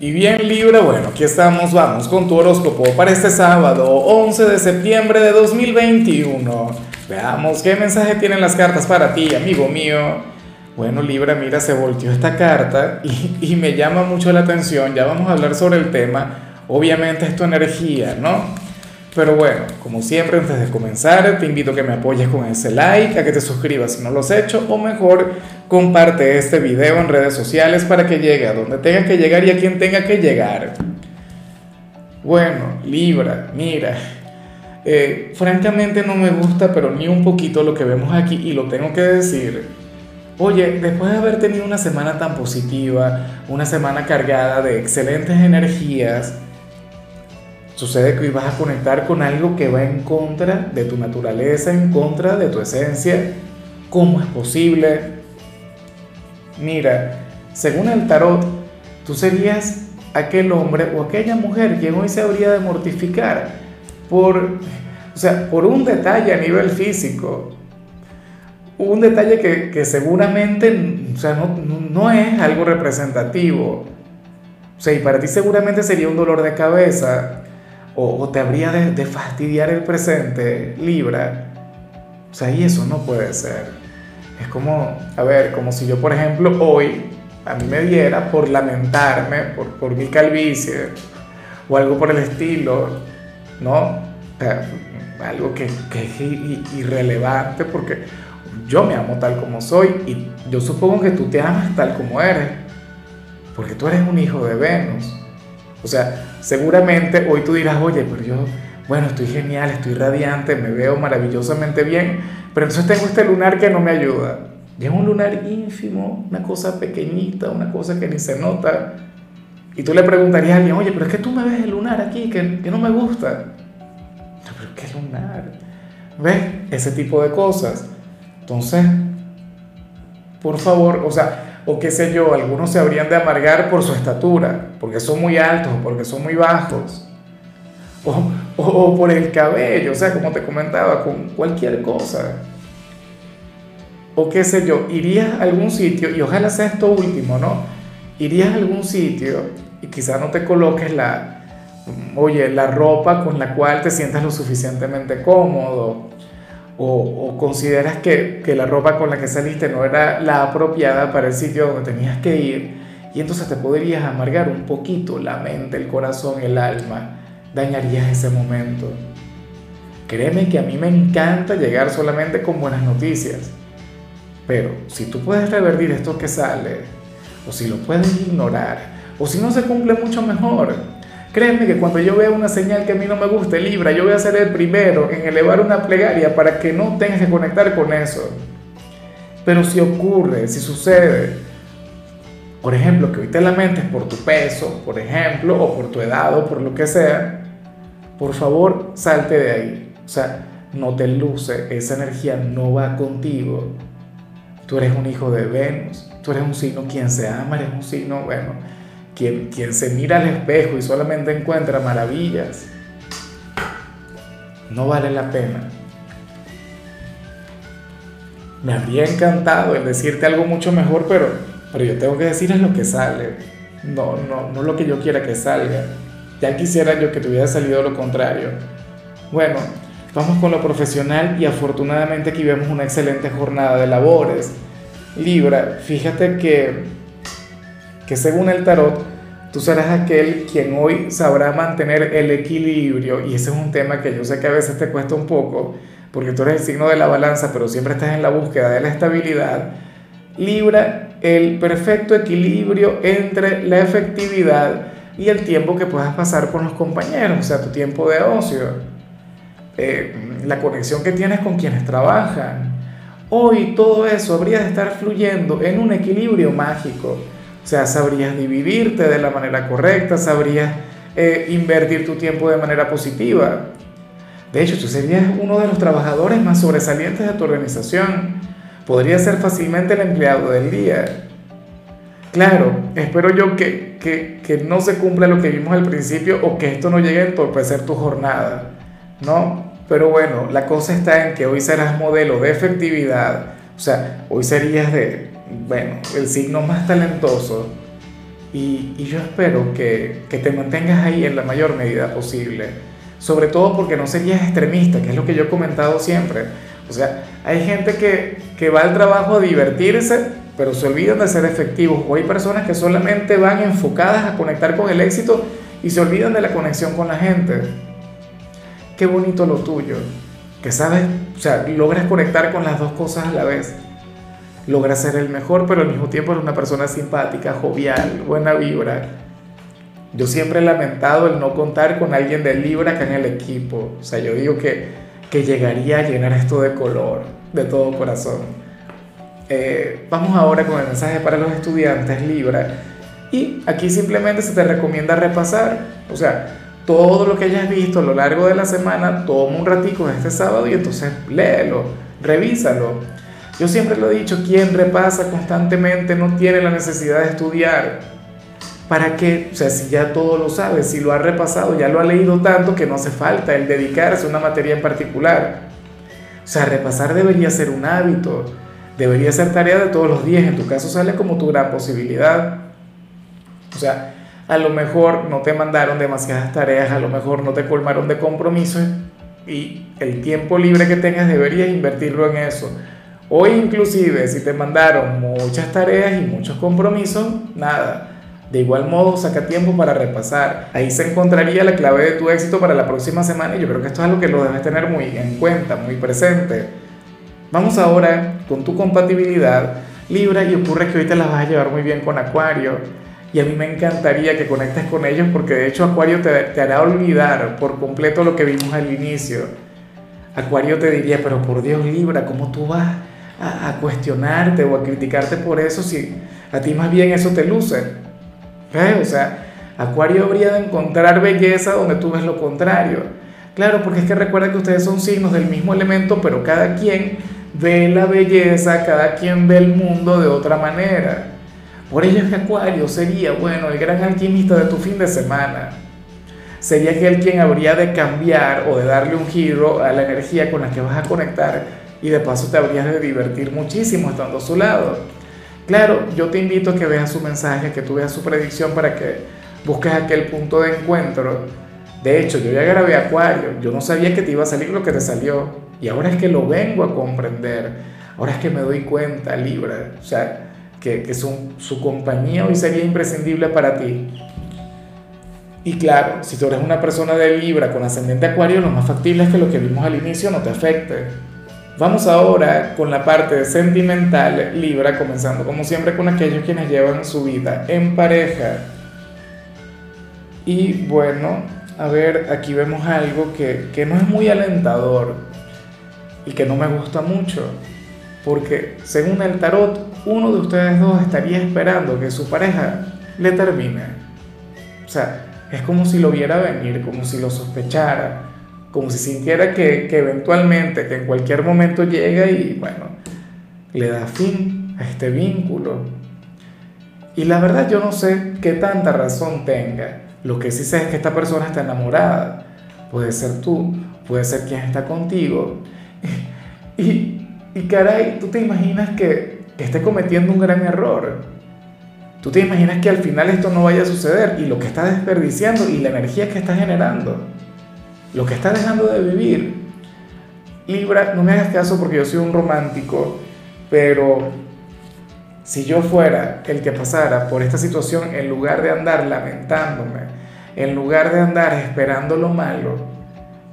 Y bien Libra, bueno, aquí estamos, vamos con tu horóscopo para este sábado, 11 de septiembre de 2021. Veamos qué mensaje tienen las cartas para ti, amigo mío. Bueno Libra, mira, se volteó esta carta y, y me llama mucho la atención, ya vamos a hablar sobre el tema. Obviamente es tu energía, ¿no? Pero bueno, como siempre, antes de comenzar, te invito a que me apoyes con ese like, a que te suscribas si no lo has hecho, o mejor, comparte este video en redes sociales para que llegue a donde tenga que llegar y a quien tenga que llegar. Bueno, Libra, mira, eh, francamente no me gusta, pero ni un poquito lo que vemos aquí, y lo tengo que decir. Oye, después de haber tenido una semana tan positiva, una semana cargada de excelentes energías, Sucede que hoy vas a conectar con algo que va en contra de tu naturaleza, en contra de tu esencia. ¿Cómo es posible? Mira, según el tarot, tú serías aquel hombre o aquella mujer quien hoy se habría de mortificar por, o sea, por un detalle a nivel físico. Un detalle que, seguramente o sea, no, no es algo representativo. O sea, y para ti seguramente sería un dolor de cabeza, o, te habría de, fastidiar el presente, Libra. O sea, y eso no puede ser. Es como, a ver, como si yo, por ejemplo, hoy a mí me diera por lamentarme por, por mi calvicie o algo por el estilo, ¿no? algo que, que es irrelevante porque yo me amo tal como soy y yo supongo que tú te amas tal como eres, porque tú eres un hijo de Venus. O sea, seguramente hoy tú dirás, oye, pero yo, bueno, estoy genial, estoy radiante, me veo maravillosamente bien, pero entonces tengo este lunar que no me ayuda. Y es un lunar ínfimo, una cosa pequeñita, una cosa que ni se nota. Y tú le preguntarías a alguien, oye, pero es que tú me ves el lunar aquí, que, que no me gusta. pero ¿qué lunar? ¿Ves? Ese tipo de cosas. Entonces, por favor, o sea, o qué sé yo, algunos se habrían de amargar por su estatura, porque son muy altos porque son muy bajos, o, por el cabello, o sea, como te comentaba, con cualquier cosa. O qué sé yo, irías a algún sitio, y ojalá sea esto último, ¿no? Irías a algún sitio y quizá no te coloques la, oye, la ropa con la cual te sientas lo suficientemente cómodo, o, consideras que, que, la ropa con la que saliste no era la apropiada para el sitio donde tenías que ir, y entonces te podrías amargar un poquito la mente, el corazón, el alma, dañarías ese momento. Créeme que a mí me encanta llegar solamente con buenas noticias, pero si tú puedes revertir esto que sale, o si lo puedes ignorar, o si no se cumple mucho mejor, Créeme que cuando yo vea una señal que a mí no me guste, Libra, yo voy a ser el primero en elevar una plegaria para que no tengas que conectar con eso. Pero si ocurre, si sucede, por ejemplo, que hoy te lamentes por tu peso, por ejemplo, o por tu edad o por lo que sea, por favor, salte de ahí. O sea, no te luce, esa energía no va contigo. Tú eres un hijo de Venus, tú eres un signo quien se ama, eres un signo, bueno, quien, se mira al espejo y solamente encuentra maravillas, no vale la pena. Me habría encantado el decirte algo mucho mejor, pero, pero yo tengo que decir lo que sale, no, no, no lo que yo quiera que salga. Ya quisiera yo que te hubiera salido lo contrario. Bueno, vamos con lo profesional y afortunadamente aquí vemos una excelente jornada de labores. Libra, fíjate que que según el tarot, tú serás aquel quien hoy sabrá mantener el equilibrio, y ese es un tema que yo sé que a veces te cuesta un poco, porque tú eres el signo de la balanza, pero siempre estás en la búsqueda de la estabilidad, libra el perfecto equilibrio entre la efectividad y el tiempo que puedas pasar con los compañeros, o sea, tu tiempo de ocio, eh, la conexión que tienes con quienes trabajan. Hoy todo eso habría de estar fluyendo en un equilibrio mágico o sea, sabrías dividirte de la manera correcta, sabrías eh, invertir tu tiempo de manera positiva. De hecho, tú serías uno de los trabajadores más sobresalientes de tu organización. Podrías ser fácilmente el empleado del día. Claro, espero yo que, que, que no se cumpla lo que vimos al principio o que esto no llegue a entorpecer tu jornada, ¿no? Pero bueno, la cosa está en que hoy serás modelo de efectividad, o sea, hoy serías de, bueno, el signo más talentoso Y, y yo espero que, que te mantengas ahí en la mayor medida posible. Sobre todo porque no serías extremista, que es lo que yo he comentado siempre. O sea, hay gente que, que va al trabajo a divertirse, pero se olvidan de ser efectivos. O hay personas que solamente van enfocadas a conectar con el éxito y se olvidan de la conexión con la gente. Qué bonito lo tuyo, que sabes, o sea, logras conectar con las dos cosas a la vez. Logras ser el mejor, pero al mismo tiempo eres una persona simpática, jovial, buena vibra. Yo siempre he lamentado el no contar con alguien de Libra acá en el equipo. O sea, yo digo que, que llegaría a llenar esto de color, de todo corazón. Eh, vamos ahora con el mensaje para los estudiantes Libra. Y aquí simplemente se te recomienda repasar. O sea, todo lo que hayas visto a lo largo de la semana, toma un ratico este sábado y entonces léelo, revísalo. Yo siempre lo he dicho, quien repasa constantemente no tiene la necesidad de estudiar. ¿Para qué? O sea, si ya todo lo sabe, si lo ha repasado, ya lo ha leído tanto que no hace falta el dedicarse a una materia en particular. O sea, repasar debería ser un hábito, debería ser tarea de todos los días. En tu caso sale como tu gran posibilidad. O sea, a lo mejor no te mandaron demasiadas tareas, a lo mejor no te colmaron de compromisos y el tiempo libre que tengas deberías invertirlo en eso. O inclusive si te mandaron muchas tareas y muchos compromisos, nada. De igual modo, saca tiempo para repasar. Ahí se encontraría la clave de tu éxito para la próxima semana y yo creo que esto es algo que lo debes tener muy en cuenta, muy presente. Vamos ahora con tu compatibilidad Libra y ocurre que hoy te la vas a llevar muy bien con Acuario y a mí me encantaría que conectes con ellos porque de hecho Acuario te, hará olvidar por completo lo que vimos al inicio. Acuario te diría, pero por Dios Libra, ¿cómo tú vas a, a cuestionarte o a criticarte por eso si a ti más bien eso te luce? ¿Eh? O sea, Acuario habría de encontrar belleza donde tú ves lo contrario. Claro, porque es que recuerda que ustedes son signos del mismo elemento, pero cada quien ve la belleza, cada quien ve el mundo de otra manera. Por ello es que Acuario sería, bueno, el gran alquimista de tu fin de semana. Sería aquel quien habría de cambiar o de darle un giro a la energía con la que vas a conectar y de paso te habrías de divertir muchísimo estando a su lado. Claro, yo te invito a que veas su mensaje, que tú veas su predicción para que busques aquel punto de encuentro. De hecho, yo ya grabé Acuario, yo no sabía que te iba a salir lo que te salió y ahora es que lo vengo a comprender. Ahora es que me doy cuenta, Libra. O sea, que, que su, su compañía hoy sería imprescindible para ti. Y claro, si tú eres una persona de Libra con ascendente Acuario, lo más factible es que lo que vimos al inicio no te afecte. Vamos ahora con la parte sentimental Libra, comenzando como siempre con aquellos quienes llevan su vida en pareja. Y bueno, a ver, aquí vemos algo que, que no es muy alentador y que no me gusta mucho, porque según el tarot, uno de ustedes dos estaría esperando que su pareja le termine. O sea, es como si lo viera venir, como si lo sospechara, como si sintiera que, que eventualmente, que en cualquier momento llega y bueno, le da fin a este vínculo. Y la verdad yo no sé qué tanta razón tenga. Lo que sí sé es que esta persona está enamorada. Puede ser tú, puede ser quien está contigo. Y, y caray, tú te imaginas que, esté cometiendo un gran error. Tú te imaginas que al final esto no vaya a suceder y lo que está desperdiciando y la energía que está generando, lo que está dejando de vivir. Libra, no me hagas caso porque yo soy un romántico, pero si yo fuera el que pasara por esta situación, en lugar de andar lamentándome, en lugar de andar esperando lo malo,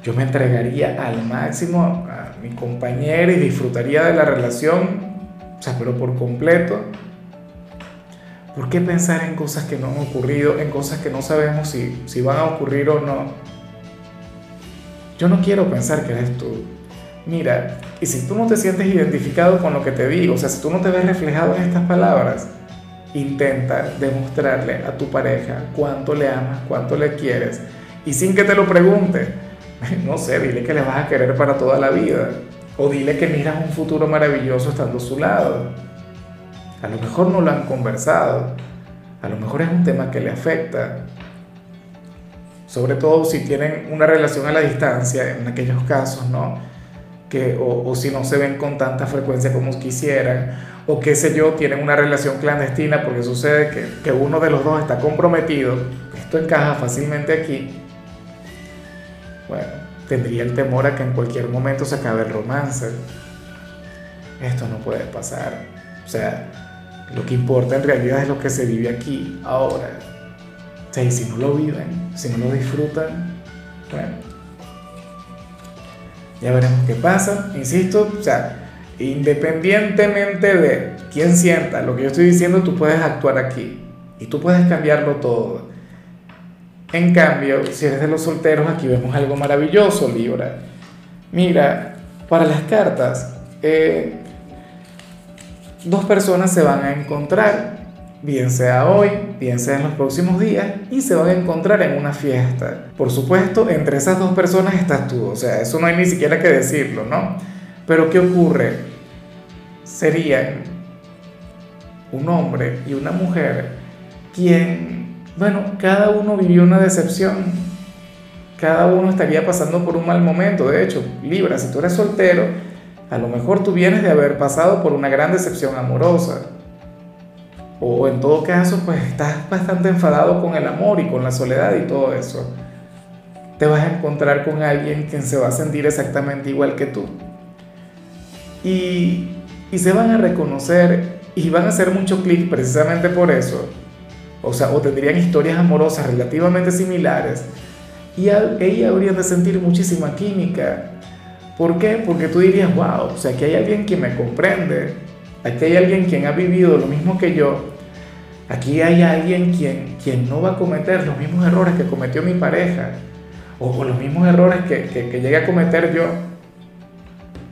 yo me entregaría al máximo a mi compañera y disfrutaría de la relación o sea, pero por completo. ¿Por qué pensar en cosas que no han ocurrido, en cosas que no sabemos si, si van a ocurrir o no? Yo no quiero pensar que eres tú. Mira, y si tú no te sientes identificado con lo que te digo, o sea, si tú no te ves reflejado en estas palabras, intenta demostrarle a tu pareja cuánto le amas, cuánto le quieres, y sin que te lo pregunte, no sé, dile que le vas a querer para toda la vida. O dile que miras un futuro maravilloso estando a su lado. A lo mejor no lo han conversado. A lo mejor es un tema que le afecta. Sobre todo si tienen una relación a la distancia, en aquellos casos, ¿no? Que, o, o si no se ven con tanta frecuencia como quisieran. O qué sé yo, tienen una relación clandestina porque sucede que, que uno de los dos está comprometido, esto encaja fácilmente aquí, bueno, tendría el temor a que en cualquier momento se acabe el romance. Esto no puede pasar. O sea, lo que importa en realidad es lo que se vive aquí, ahora. O sea, y si no lo viven, si no lo disfrutan, bueno, ya veremos qué pasa. Insisto, o sea, independientemente de quién sienta lo que yo estoy diciendo, tú puedes actuar aquí y tú puedes cambiarlo todo. En cambio, si eres de los solteros, aquí vemos algo maravilloso, Libra. Mira, para las cartas, eh, dos personas se van a encontrar, bien sea hoy, bien sea en los próximos días, y se van a encontrar en una fiesta. Por supuesto, entre esas dos personas estás tú, o sea, eso no hay ni siquiera que decirlo, ¿no? Pero ¿qué ocurre? Serían un hombre y una mujer quien bueno, cada uno vivió una decepción, cada uno estaría pasando por un mal momento. De hecho, Libra, si tú eres soltero, a lo mejor tú vienes de haber pasado por una gran decepción amorosa. O en todo caso, pues estás bastante enfadado con el amor y con la soledad y todo eso. Te vas a encontrar con alguien quien se va a sentir exactamente igual que tú. Y, y se van a reconocer y van a hacer mucho clic precisamente por eso o sea, o tendrían historias amorosas relativamente similares, y ella habrían de sentir muchísima química. ¿Por qué? Porque tú dirías, wow, o sea, aquí hay alguien que me comprende, aquí hay alguien quien ha vivido lo mismo que yo, aquí hay alguien quien, quien no va a cometer los mismos errores que cometió mi pareja, o, los mismos errores que, que, que llegué a cometer yo.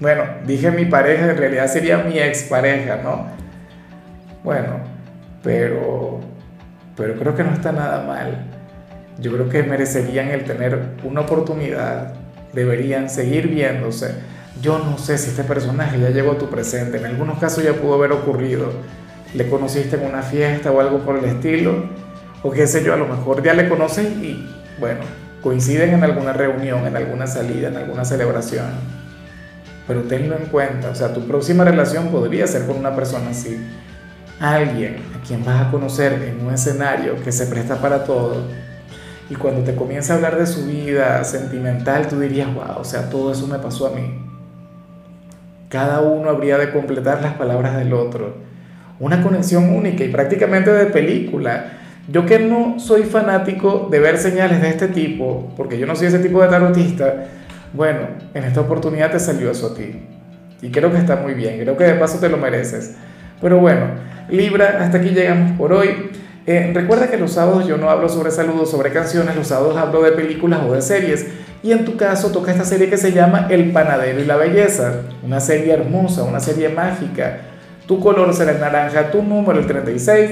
Bueno, dije mi pareja, en realidad sería mi expareja, ¿no? Bueno, pero pero creo que no está nada mal. Yo creo que merecerían el tener una oportunidad, deberían seguir viéndose. Yo no sé si este personaje ya llegó a tu presente, en algunos casos ya pudo haber ocurrido. Le conociste en una fiesta o algo por el estilo, o qué sé yo, a lo mejor ya le conoces y bueno, coinciden en alguna reunión, en alguna salida, en alguna celebración. Pero tenlo en cuenta, o sea, tu próxima relación podría ser con una persona así alguien a quien vas a conocer en un escenario que se presta para todo, y cuando te comienza a hablar de su vida sentimental, tú dirías, wow, o sea, todo eso me pasó a mí. Cada uno habría de completar las palabras del otro. Una conexión única y prácticamente de película. Yo que no soy fanático de ver señales de este tipo, porque yo no soy ese tipo de tarotista, bueno, en esta oportunidad te salió eso a ti. Y creo que está muy bien, creo que de paso te lo mereces. Pero bueno, Libra, hasta aquí llegamos por hoy. Eh, recuerda que los sábados yo no hablo sobre saludos, sobre canciones, los sábados hablo de películas o de series. Y en tu caso toca esta serie que se llama El Panadero y la Belleza, una serie hermosa, una serie mágica. Tu color será el naranja, tu número el 36.